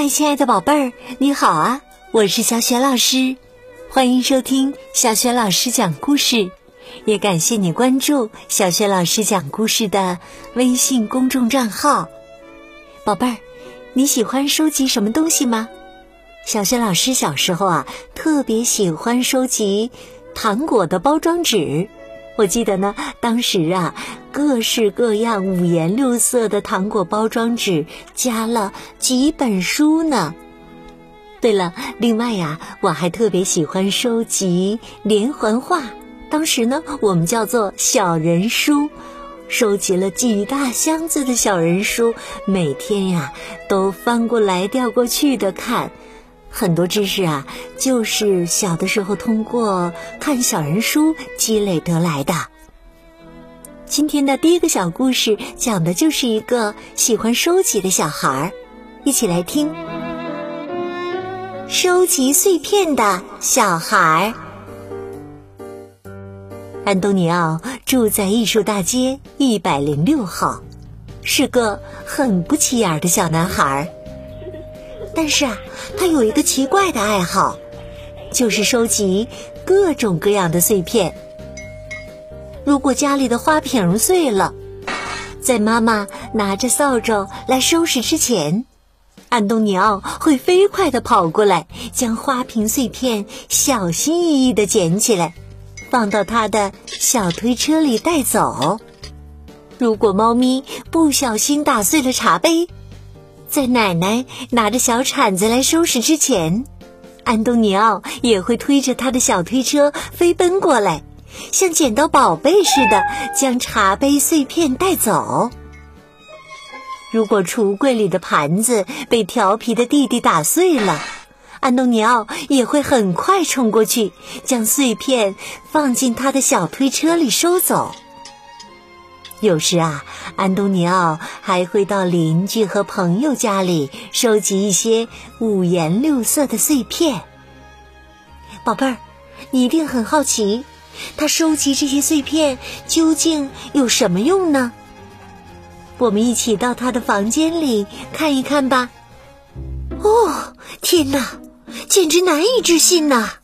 嗨，亲爱的宝贝儿，你好啊！我是小雪老师，欢迎收听小雪老师讲故事，也感谢你关注小雪老师讲故事的微信公众账号。宝贝儿，你喜欢收集什么东西吗？小雪老师小时候啊，特别喜欢收集糖果的包装纸。我记得呢，当时啊，各式各样、五颜六色的糖果包装纸加了几本书呢。对了，另外呀，我还特别喜欢收集连环画，当时呢，我们叫做小人书，收集了几大箱子的小人书，每天呀都翻过来调过去的看。很多知识啊，就是小的时候通过看小人书积累得来的。今天的第一个小故事讲的就是一个喜欢收集的小孩儿，一起来听。收集碎片的小孩儿，安东尼奥住在艺术大街一百零六号，是个很不起眼的小男孩儿。但是啊，他有一个奇怪的爱好，就是收集各种各样的碎片。如果家里的花瓶碎了，在妈妈拿着扫帚来收拾之前，安东尼奥会飞快地跑过来，将花瓶碎片小心翼翼地捡起来，放到他的小推车里带走。如果猫咪不小心打碎了茶杯，在奶奶拿着小铲子来收拾之前，安东尼奥也会推着他的小推车飞奔过来，像捡到宝贝似的将茶杯碎片带走。如果橱柜里的盘子被调皮的弟弟打碎了，安东尼奥也会很快冲过去，将碎片放进他的小推车里收走。有时啊，安东尼奥还会到邻居和朋友家里收集一些五颜六色的碎片。宝贝儿，你一定很好奇，他收集这些碎片究竟有什么用呢？我们一起到他的房间里看一看吧。哦，天哪，简直难以置信呐！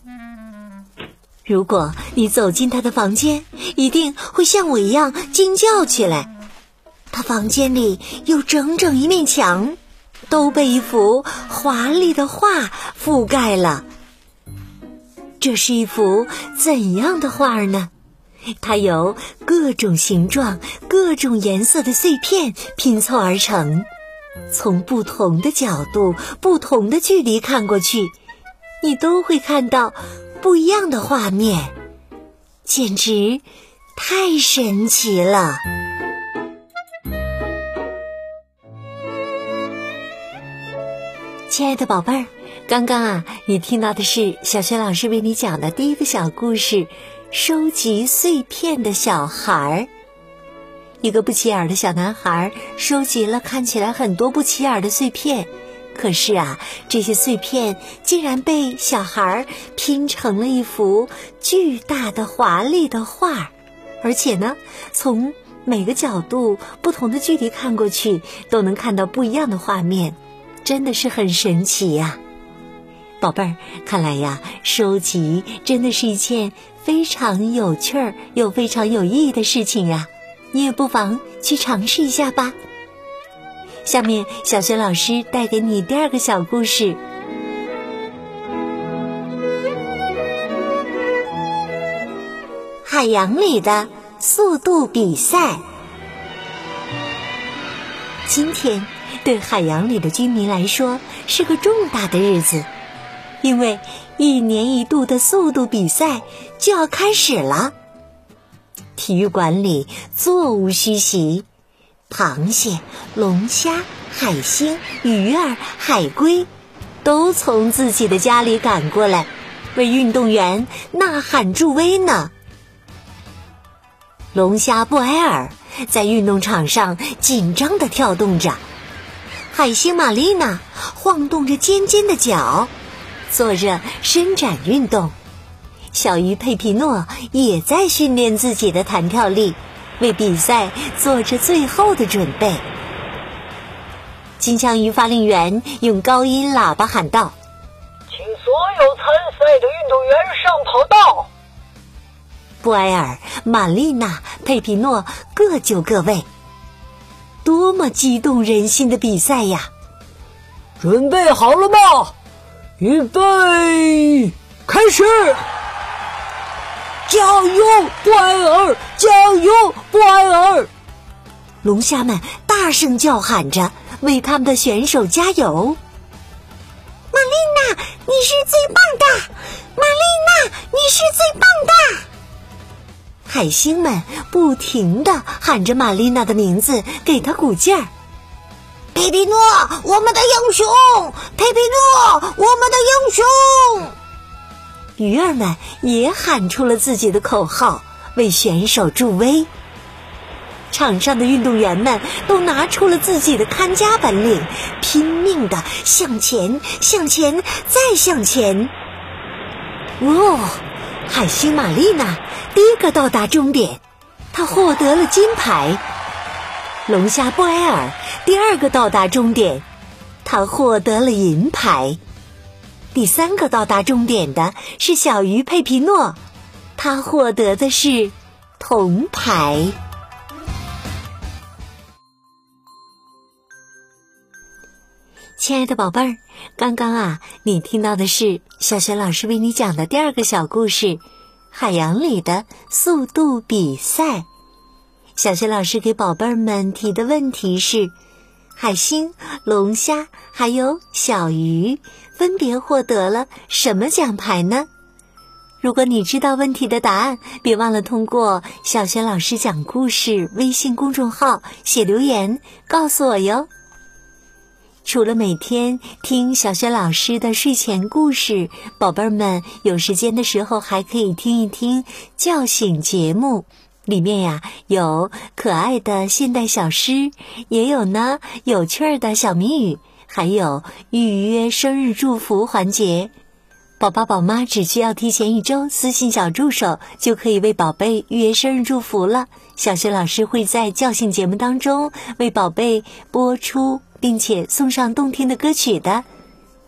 如果你走进他的房间，一定会像我一样惊叫起来。他房间里有整整一面墙，都被一幅华丽的画覆盖了。这是一幅怎样的画呢？它由各种形状、各种颜色的碎片拼凑而成，从不同的角度、不同的距离看过去，你都会看到。不一样的画面，简直太神奇了！亲爱的宝贝儿，刚刚啊，你听到的是小学老师为你讲的第一个小故事——收集碎片的小孩儿。一个不起眼的小男孩收集了看起来很多不起眼的碎片。可是啊，这些碎片竟然被小孩拼成了一幅巨大的、华丽的画儿，而且呢，从每个角度、不同的距离看过去，都能看到不一样的画面，真的是很神奇呀！宝贝儿，看来呀，收集真的是一件非常有趣儿又非常有意义的事情呀，你也不妨去尝试一下吧。下面，小学老师带给你第二个小故事：海洋里的速度比赛。今天，对海洋里的居民来说是个重大的日子，因为一年一度的速度比赛就要开始了。体育馆里座无虚席。螃蟹、龙虾、海星、鱼儿、海龟，都从自己的家里赶过来，为运动员呐喊助威呢。龙虾布埃尔在运动场上紧张地跳动着，海星玛丽娜晃动着尖尖的角，做着伸展运动。小鱼佩皮诺也在训练自己的弹跳力。为比赛做着最后的准备。金枪鱼发令员用高音喇叭喊道：“请所有参赛的运动员上跑道。”布埃尔、玛丽娜、佩皮诺各就各位。多么激动人心的比赛呀！准备好了吗？预备，开始！加油，布埃尔！加油，布埃尔！龙虾们大声叫喊着，为他们的选手加油。玛丽娜，你是最棒的！玛丽娜，你是最棒的！海星们不停的喊着玛丽娜的名字，给她鼓劲儿。佩皮诺，我们的英雄！佩皮诺，我们的英雄！鱼儿们也喊出了自己的口号，为选手助威。场上的运动员们都拿出了自己的看家本领，拼命的向前，向前，再向前。哦，海星玛丽娜第一个到达终点，她获得了金牌。龙虾布埃尔第二个到达终点，他获得了银牌。第三个到达终点的是小鱼佩皮诺，他获得的是铜牌。亲爱的宝贝儿，刚刚啊，你听到的是小雪老师为你讲的第二个小故事《海洋里的速度比赛》。小雪老师给宝贝儿们提的问题是：海星、龙虾还有小鱼分别获得了什么奖牌呢？如果你知道问题的答案，别忘了通过“小雪老师讲故事”微信公众号写留言告诉我哟。除了每天听小雪老师的睡前故事，宝贝儿们有时间的时候还可以听一听叫醒节目。里面呀有可爱的现代小诗，也有呢有趣儿的小谜语，还有预约生日祝福环节。宝宝宝妈只需要提前一周私信小助手，就可以为宝贝预约生日祝福了。小学老师会在叫醒节目当中为宝贝播出，并且送上动听的歌曲的。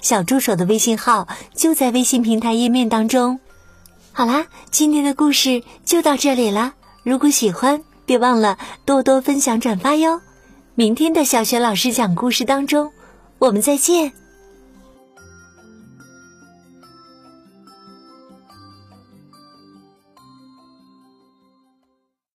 小助手的微信号就在微信平台页面当中。好啦，今天的故事就到这里了。如果喜欢，别忘了多多分享转发哟！明天的小学老师讲故事当中，我们再见。